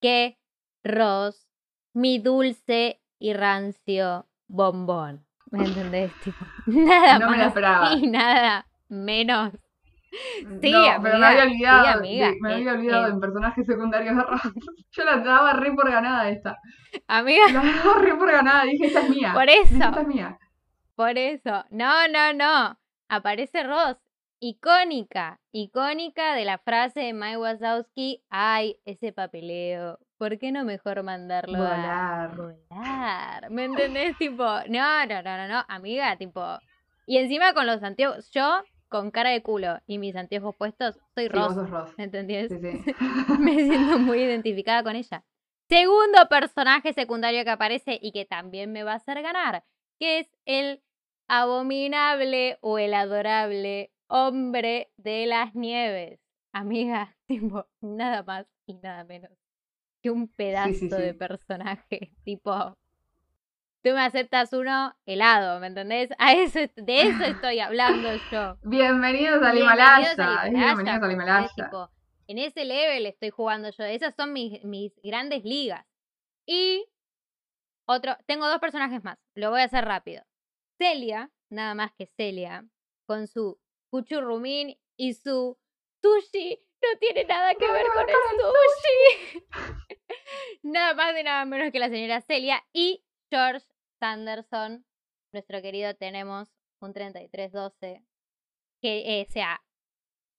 que Ross, mi dulce y rancio bombón. ¿Me entendés? nada más y nada menos Sí, no, pero me había olvidado, me había olvidado en personajes secundarios de Yo la daba re por ganada esta. Amiga. La daba re por ganada, dije, esta es mía. Por eso. Esta es mía. Por eso. No, no, no. Aparece Ross. Icónica. Icónica de la frase de Mike Wazowski. Ay, ese papeleo. ¿Por qué no mejor mandarlo volar. a volar? ¿Me entendés? tipo, no, no, no, no, no, amiga, tipo. Y encima con los antiguos, yo con cara de culo y mis anteojos puestos, soy Sí, Ross. sos Ross. ¿Entendés? Sí, sí. Me siento muy identificada con ella. Segundo personaje secundario que aparece y que también me va a hacer ganar, que es el abominable o el adorable hombre de las nieves. Amiga, tipo, nada más y nada menos que un pedazo sí, de sí. personaje. Tipo, tú me aceptas uno helado, ¿me entendés? A eso, de eso estoy hablando yo. Bienvenidos al Himalaya. Bienvenidos al. Himalaya. En ese level estoy jugando yo. Esas son mis, mis grandes ligas. Y otro, tengo dos personajes más. Lo voy a hacer rápido. Celia, nada más que Celia, con su cuchurrumín y su sushi. No tiene nada que ver con el sushi. nada más y nada menos que la señora Celia y George Sanderson, nuestro querido tenemos un 3312, que eh, sea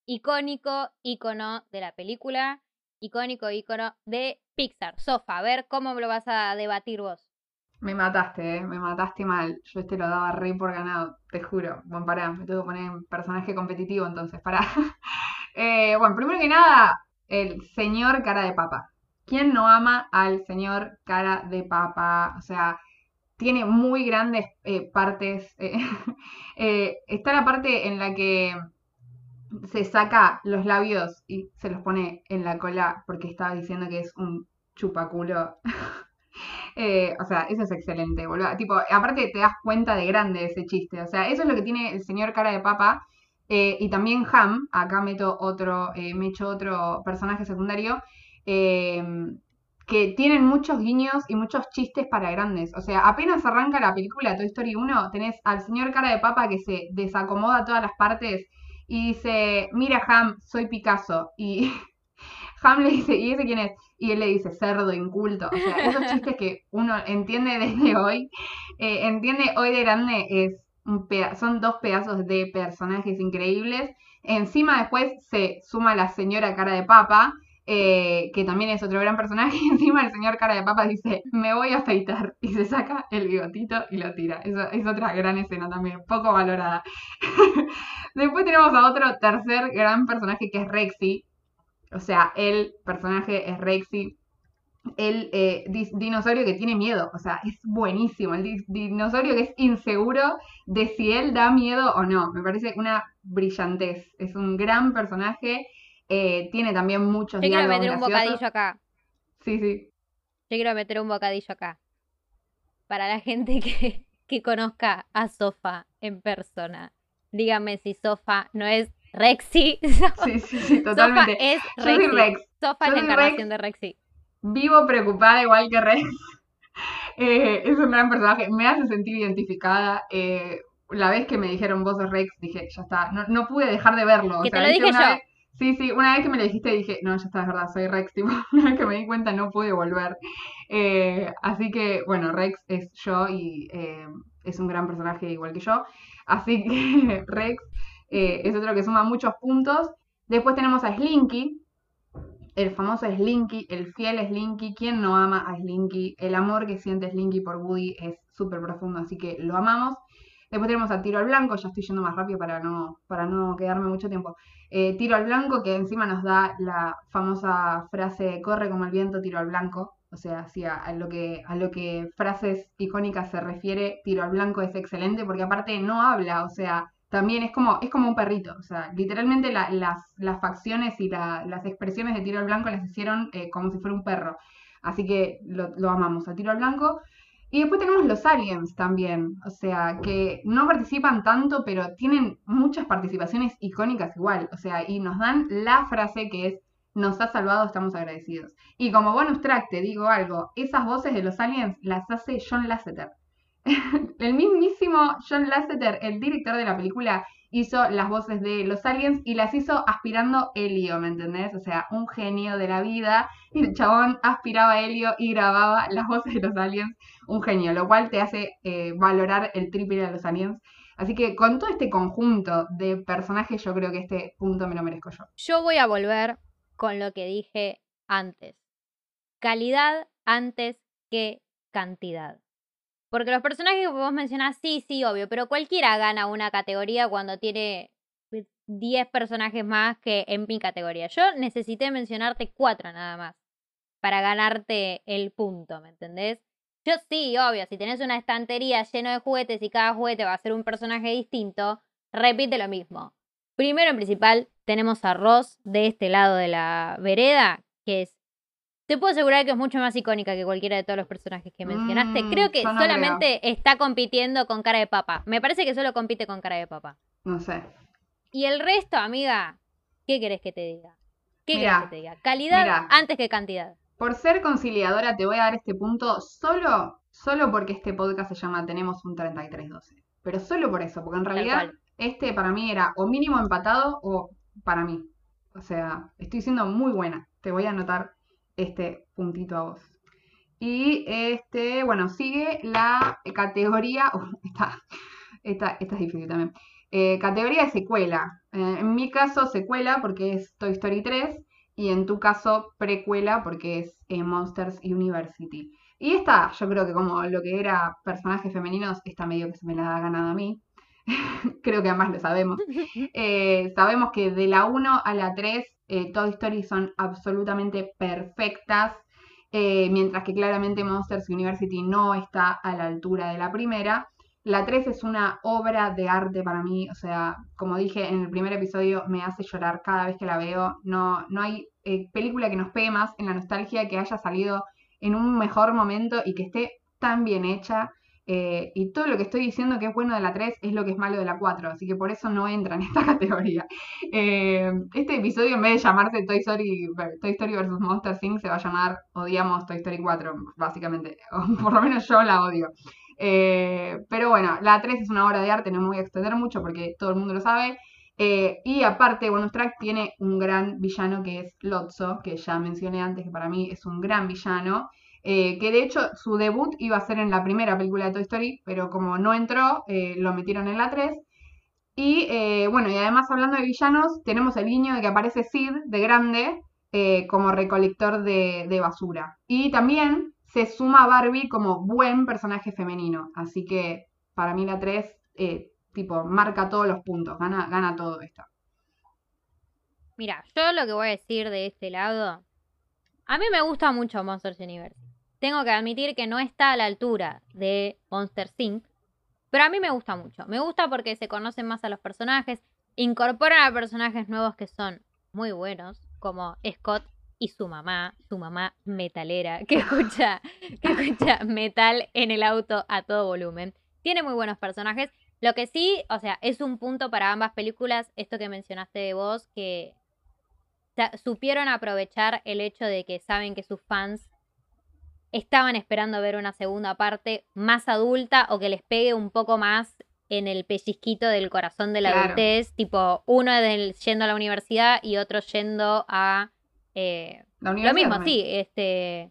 icónico ícono de la película, icónico ícono de Pixar. Sofa, a ver cómo lo vas a debatir vos. Me mataste, eh, me mataste mal. Yo este lo daba re por ganado, te juro. Bueno, pará, me tengo que poner en personaje competitivo entonces, pará. Eh, bueno, primero que nada, el señor cara de papa. ¿Quién no ama al señor cara de papa? O sea, tiene muy grandes eh, partes. eh, eh, está la parte en la que se saca los labios y se los pone en la cola porque estaba diciendo que es un chupaculo. O sea, eso es excelente, boludo. Tipo, aparte te das cuenta de grande ese chiste. O sea, eso es lo que tiene el señor cara de papa. Y también Ham, acá meto otro, me echo otro personaje secundario, eh, que tienen muchos guiños y muchos chistes para grandes. O sea, apenas arranca la película Toy Story 1, tenés al señor cara de papa que se desacomoda todas las partes y dice, mira Ham, soy Picasso. Y Ham le dice, ¿y ese quién es? Y él le dice, cerdo, inculto. O sea, esos chistes que uno entiende desde hoy, eh, entiende hoy de grande, es un son dos pedazos de personajes increíbles. Encima después se suma la señora cara de papa, eh, que también es otro gran personaje. Encima el señor cara de papa dice, me voy a afeitar. Y se saca el bigotito y lo tira. Es otra gran escena también, poco valorada. después tenemos a otro tercer gran personaje que es Rexy. O sea, el personaje es Rexy. El eh, dinosaurio que tiene miedo. O sea, es buenísimo. El dinosaurio que es inseguro de si él da miedo o no. Me parece una brillantez. Es un gran personaje. Eh, tiene también muchos Yo quiero meter un bocadillo acá. Sí, sí. Yo quiero meter un bocadillo acá. Para la gente que, que conozca a Sofa en persona. Dígame si Sofa no es Rexy. Sí, sí, sí, totalmente. Sofa es Yo soy Rexy. Rex. Sofa es la encarnación Rex. de Rexy. Vivo preocupada igual que Rex. Eh, es un gran personaje. Me hace sentir identificada. Eh, la vez que me dijeron vos sos Rex, dije, ya está. No, no pude dejar de verlo. O Que te sea, lo ¿viste? dije yo. vez- sí, sí, una vez que me lo dijiste dije, no, ya está, es verdad, soy Rex. Tipo, una vez que me di cuenta no pude volver. Eh, así que, bueno, Rex es yo y eh, es un gran personaje igual que yo. Así que Rex eh, es otro que suma muchos puntos. Después tenemos a Slinky, el famoso Slinky, el fiel Slinky. ¿Quién no ama a Slinky? El amor que siente Slinky por Woody es súper profundo, así que lo amamos. Después tenemos a Tiro al Blanco, ya estoy yendo más rápido para no, para no quedarme mucho tiempo. Eh, tiro al Blanco, que encima nos da la famosa frase corre como el viento, tiro al blanco. O sea, si a, lo que, a lo que frases icónicas se refiere, tiro al blanco es excelente, porque aparte no habla, o sea, también es como, es como un perrito. O sea, literalmente la- las, las facciones y la- las expresiones de tiro al blanco las hicieron eh, como si fuera un perro. Así que lo, lo amamos a tiro al blanco. Y después tenemos los aliens también, o sea, que no participan tanto, pero tienen muchas participaciones icónicas igual, o sea, y nos dan la frase que es, nos ha salvado, estamos agradecidos. Y como bonus track te digo algo, esas voces de los aliens las hace John Lasseter. El mismísimo John Lasseter, el director de la película, hizo las voces de los aliens y las hizo aspirando helio, ¿me entendés? O sea, un genio de la vida. Y el chabón aspiraba helio y grababa las voces de los aliens. Un genio, lo cual te hace eh, valorar el triple de los aliens. Así que con todo este conjunto de personajes, yo creo que este punto me lo merezco yo. Yo voy a volver con lo que dije antes. Calidad antes que cantidad. Porque los personajes que vos mencionás, sí, sí, obvio, pero cualquiera gana una categoría cuando tiene 10 personajes más que en mi categoría. Yo necesité mencionarte cuatro nada más para ganarte el punto, ¿me entendés? Yo sí, obvio, si tenés una estantería llena de juguetes y cada juguete va a ser un personaje distinto, repite lo mismo. Primero en principal tenemos a Ross de este lado de la vereda, que es... Te puedo asegurar que es mucho más icónica que cualquiera de todos los personajes que mencionaste. Mm, creo que no solamente está compitiendo con cara de papa. Me parece que solo compite con cara de papa. No sé. Y el resto, amiga, ¿qué querés que te diga? ¿Qué Mirá, querés que te diga? Calidad mirá. antes que cantidad. Por ser conciliadora te voy a dar este punto solo, solo porque este podcast se llama Tenemos un 3312. Pero solo por eso, porque en realidad este para mí era o mínimo empatado o para mí. O sea, estoy siendo muy buena. Te voy a anotar este puntito a vos. Y este, bueno, sigue la categoría. uh, esta, esta, esta es difícil también. Eh, categoría de secuela. Eh, en mi caso, secuela porque es Toy Story 3. Y en tu caso, precuela porque es eh, Monsters University. Y esta, yo creo que como lo que era personajes femeninos, está medio que se me la ha ganado a mí. creo que además lo sabemos. Eh, sabemos que de la 1 a la 3, eh, Toy son absolutamente perfectas, eh, mientras que claramente Monsters University no está a la altura de la primera. La 3 es una obra de arte para mí, o sea, como dije en el primer episodio, me hace llorar cada vez que la veo. No, no hay eh, película que nos pegue más en la nostalgia que haya salido en un mejor momento y que esté tan bien hecha. Eh, y todo lo que estoy diciendo que es bueno de la 3 es lo que es malo de la 4, así que por eso no entra en esta categoría. Eh, este episodio, en vez de llamarse Toy Story, Toy Story vs. Monster Inc., se va a llamar Odiamos Toy Story 4, básicamente. Por lo menos yo la odio. Eh, pero bueno, la 3 es una obra de arte, no me voy a extender mucho porque todo el mundo lo sabe. Eh, y aparte, Bonus Track tiene un gran villano que es Lotso, que ya mencioné antes que para mí es un gran villano. Eh, que de hecho su debut iba a ser en la primera película de Toy Story, pero como no entró, eh, lo metieron en la 3. Y eh, bueno, y además hablando de villanos, tenemos el guiño de que aparece Sid de grande como recolector de, basura. Y también se suma Barbie como buen personaje femenino. Así que para mí la 3, eh, tipo, marca todos los puntos, gana, gana todo esto. Mira, yo lo que voy a decir de este lado, a mí me gusta mucho Monsters University. Tengo que admitir que no está a la altura de Monster Inc., pero a mí me gusta mucho. Me gusta porque se conocen más a los personajes, incorporan a personajes nuevos que son muy buenos, como Scott y su mamá, su mamá metalera, que escucha, que escucha metal en el auto a todo volumen. Tiene muy buenos personajes. Lo que sí, o sea, es un punto para ambas películas, esto que mencionaste de vos, que supieron aprovechar el hecho de que saben que sus fans estaban esperando ver una segunda parte más adulta o que les pegue un poco más en el pellizquito del corazón de la Claro. adultez, tipo uno del, yendo a la universidad y otro yendo a... eh, La lo mismo, también. sí, este...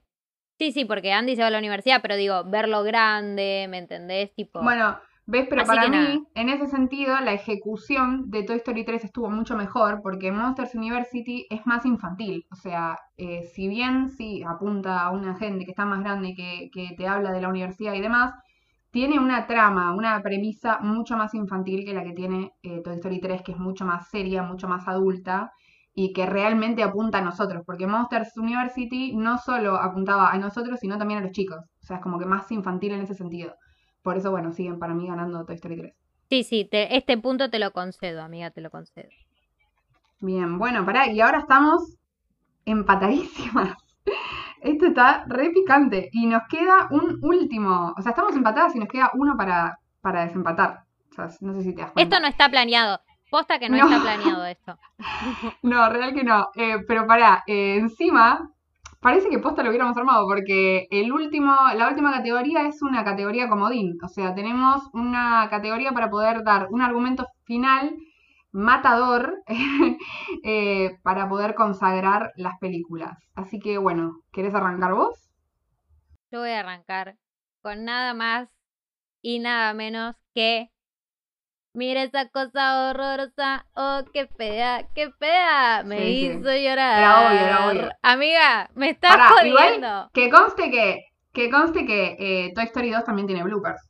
Sí, sí, porque Andy se va a la universidad, pero digo, verlo grande, ¿me entendés? Tipo, Bueno, ves, pero Así para mí, nada. en ese sentido, la ejecución de Toy Story 3 estuvo mucho mejor porque Monsters University es más infantil. O sea, eh, si bien sí apunta a una gente que está más grande que, que te habla de la universidad y demás, tiene una trama, una premisa mucho más infantil que la que tiene eh, Toy Story 3, que es mucho más seria, mucho más adulta y que realmente apunta a nosotros, porque Monsters University no solo apuntaba a nosotros, sino también a los chicos. O sea, es como que más infantil en ese sentido. Por eso, bueno, siguen para mí ganando Toy Story 3. sí, sí, te- este punto te lo concedo, amiga, te lo concedo. Bien, bueno, pará, y ahora estamos empatadísimas. Esto está re picante. Y nos queda un último. O sea, estamos empatadas y nos queda uno para, para desempatar. O sea, no sé si te das cuenta. Esto no está planeado. Posta que no, No. está planeado esto. No, real que no. Eh, pero pará, eh, encima, parece que posta lo hubiéramos armado, porque el último, la última categoría es una categoría comodín. O sea, tenemos una categoría para poder dar un argumento final matador eh, para poder consagrar las películas. Así que bueno, ¿querés arrancar vos? Yo voy a arrancar con nada más y nada menos que. Mira esa cosa horrorosa. Oh, qué fea, qué fea. Me Sí, sí. hizo llorar. Era obvio, era obvio. Amiga, me estás Pará, jodiendo. igual que conste que, que conste que eh, Toy Story 2 también tiene bloopers.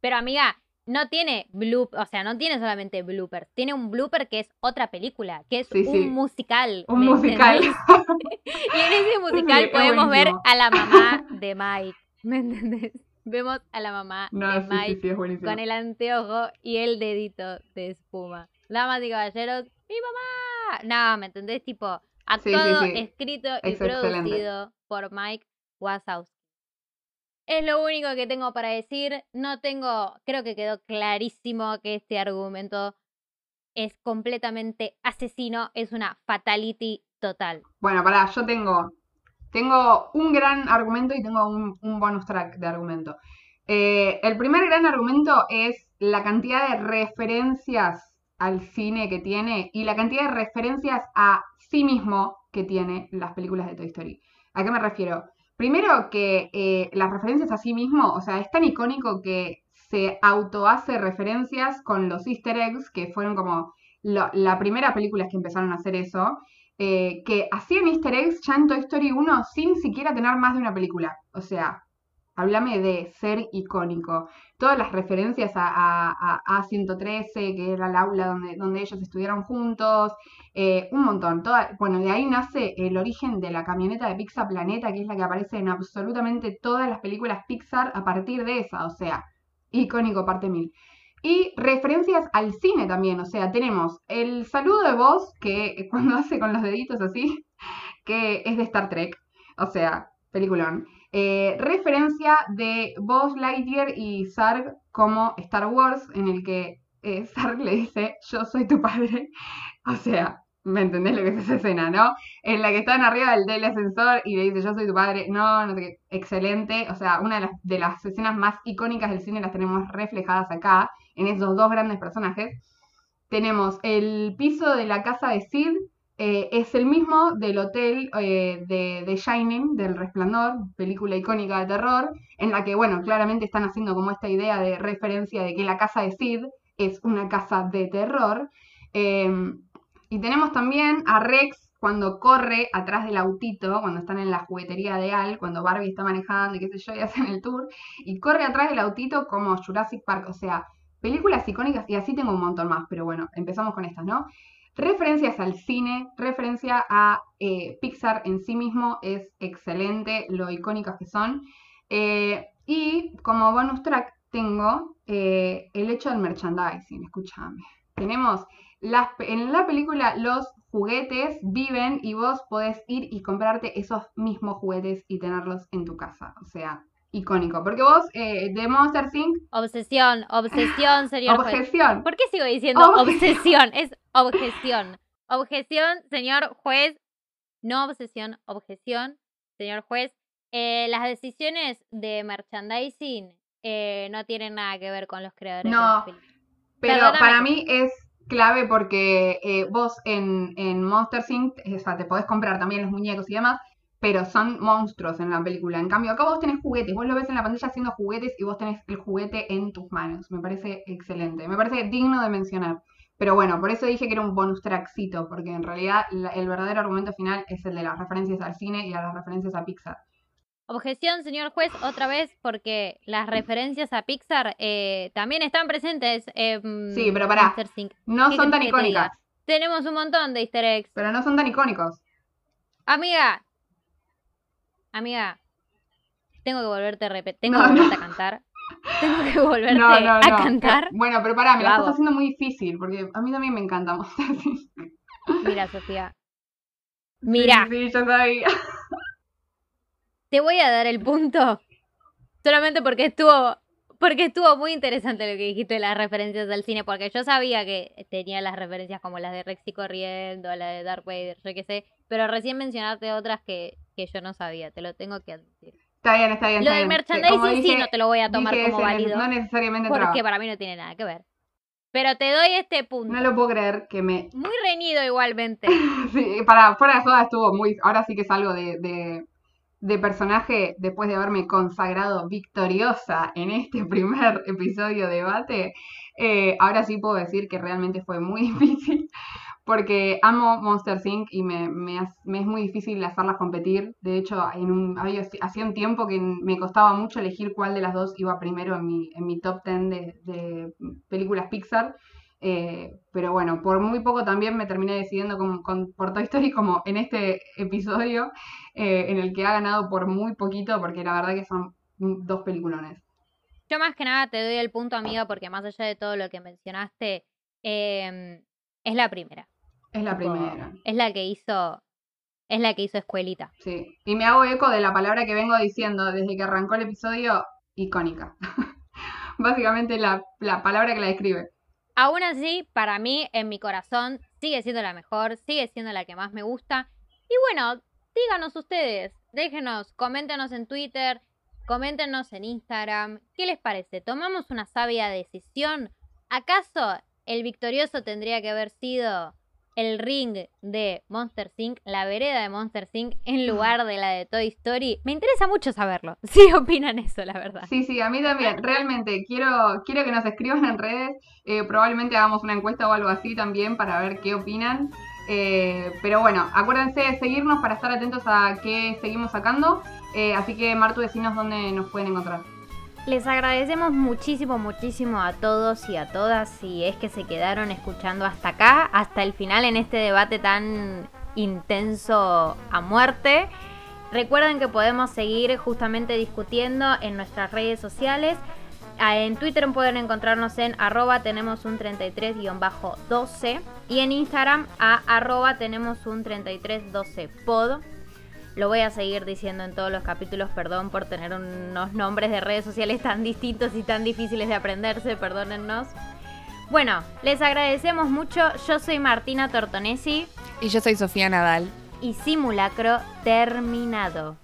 Pero amiga, no tiene blooper, o sea, no tiene solamente blooper, tiene un blooper que es otra película, que es un musical. Un musical. y en ese musical podemos ver a la mamá de Mike, ¿me entendés? Vemos a la mamá de Mike con el anteojo y el dedito de espuma. Damas y caballeros, ¡mi mamá! No, ¿me entendés? Tipo, actuado, escrito y producido por Mike Wazowski. Es lo único que tengo para decir. No tengo, creo que quedó clarísimo que este argumento es completamente asesino, es una fatality total. Bueno, pará, yo tengo, tengo un gran argumento y tengo un, bonus track de argumento. Eh, el primer gran argumento es la cantidad de referencias al cine que tiene y la cantidad de referencias a sí mismo que tiene las películas de Toy Story. ¿A qué me refiero? Primero que eh, las referencias a sí mismo, o sea, es tan icónico que se auto hace referencias con los easter eggs, que fueron como la primera película que empezaron a hacer eso, eh, que hacían easter eggs ya en Toy Story 1 sin siquiera tener más de una película. O sea, háblame de ser icónico. Todas las referencias a, A113, que era el aula donde, ellos estudiaron juntos, eh, un montón. bueno, de ahí nace el origen de la camioneta de Pixar Planeta, que es la que aparece en absolutamente todas las películas Pixar a partir de esa, o sea, icónico parte mil. Y referencias al cine también, o sea, tenemos el saludo de voz, que cuando hace con los deditos así, que es de Star Trek, o sea, peliculón. Eh, referencia de Buzz Lightyear y Sarg como Star Wars, en el que eh, le dice, yo soy tu padre. O sea, ¿me entendés lo que es esa escena, no? En la que están arriba del, del ascensor y le dice, yo soy tu padre. No, no sé qué. Excelente. O sea, una de las, de las escenas más icónicas del cine las tenemos reflejadas acá, en esos dos grandes personajes. Tenemos el piso de la casa de Sid, eh, es el mismo del hotel eh, de, de, Shining, del Resplandor, película icónica de terror, en la que, bueno, claramente están haciendo como esta idea de referencia de que la casa de Sid es una casa de terror. Em, y tenemos también a Rex cuando corre atrás del autito, cuando están en la juguetería de Al, cuando Barbie está manejando y qué sé yo, y hacen el tour, y corre atrás del autito como Jurassic Park, o sea, películas icónicas, y así tengo un montón más, pero bueno, empezamos con estas, ¿no? Referencias al cine, referencia a eh, Pixar en sí mismo, es excelente lo icónicos que son. Eh, y como bonus track tengo eh, el hecho del merchandising, escúchame. Tenemos las, en la película los juguetes viven y vos podés ir y comprarte esos mismos juguetes y tenerlos en tu casa. O sea, icónico. Porque vos, eh, de Monster Inc. Obsesión, obsesión, señor Objeción. ¿Por qué sigo diciendo obsesión? Es objeción. Objeción, señor juez. No obsesión, objeción, señor juez. Eh, las decisiones de merchandising eh, no tienen nada que ver con los creadores no, Pero para mí es clave porque eh, vos en, en Monster Inc. O sea, te podés comprar también los muñecos y demás, pero son monstruos en la película. En cambio, acá vos tenés juguetes, vos lo ves en la pantalla haciendo juguetes y vos tenés el juguete en tus manos. Me parece excelente, me parece digno de mencionar. Pero bueno, por eso dije que era un bonus trackcito, porque en realidad el verdadero argumento final es el de las referencias al cine y a las referencias a Pixar. Objeción, señor juez, otra vez, porque las referencias a Pixar eh, también están presentes en Sí, pero pará, no son tan icónicas. Tenemos un montón de easter eggs. Pero no son tan icónicos. Amiga, amiga, tengo que volverte a repetir, tengo que volverte a cantar. Tengo que volverte a cantar. Bueno, pero pará, me la estás haciendo muy difícil, porque a mí también me encanta Mira, Sofía. Mira. Sí, yo sabía. Te voy a dar el punto. Solamente porque estuvo. Porque estuvo muy interesante lo que dijiste de las referencias del cine, porque yo sabía que tenía las referencias como las de Rexy corriendo, la de Dark Vader, yo qué sé, pero recién mencionaste otras que que yo no sabía, te lo tengo que admitir. Está bien, está bien. Lo del merchandising sí no te lo voy a tomar como válido. No necesariamente Porque para mí no tiene nada que ver. Pero te doy este punto. No lo puedo creer que me. Muy reñido igualmente. sí, para fuera de joda estuvo muy. Ahora sí que es algo de, de, personaje después de haberme consagrado victoriosa en este primer episodio de debate. Eh, ahora sí puedo decir que realmente fue muy difícil porque amo Monster Inc. y me, es muy difícil hacerlas competir. De hecho, en un, hacía un tiempo que me costaba mucho elegir cuál de las dos iba primero en mi, en mi top 10 de, películas Pixar. Eh, pero bueno, por muy poco también me terminé decidiendo con, por Toy Story como en este episodio, eh, en el que ha ganado por muy poquito, porque la verdad que son dos peliculones. Yo más que nada te doy el punto, amiga, porque más allá de todo lo que mencionaste, em, es la primera. Es la primera. Es la que hizo. Es la que hizo escuelita. Sí. Y me hago eco de la palabra que vengo diciendo desde que arrancó el episodio, icónica. Básicamente la, la palabra que la describe. Aún así, para mí, en mi corazón, sigue siendo la mejor, sigue siendo la que más me gusta. Y bueno, díganos ustedes, déjenos, coméntenos en Twitter, coméntenos en Instagram, ¿qué les parece? ¿Tomamos una sabia decisión? ¿Acaso el victorioso tendría que haber sido el ring de Monster Inc., la vereda de Monster Inc., en lugar de la de Toy Story. Me interesa mucho saberlo. Si opinan eso, la verdad. Sí, sí, a mí también. Realmente quiero, quiero que nos escriban en redes. Eh, probablemente hagamos una encuesta o algo así también para ver qué opinan. Eh, pero bueno, acuérdense de seguirnos para estar atentos a qué seguimos sacando. Eh, así que Martu, decinos dónde nos pueden encontrar. Les agradecemos muchísimo, muchísimo a todos y a todas si es que se quedaron escuchando hasta acá, hasta el final en este debate tan intenso a muerte. Recuerden que podemos seguir justamente discutiendo en nuestras redes sociales. En Twitter pueden encontrarnos en arroba tenemos un 33-12 y en Instagram a arroba tenemos un 3312 pod. Lo voy a seguir diciendo en todos los capítulos, perdón por tener unos nombres de redes sociales tan distintos y tan difíciles de aprenderse, perdónennos. Bueno, les agradecemos mucho. Yo soy Martina Tortonesi. Y yo soy Sofía Nadal. Y simulacro terminado.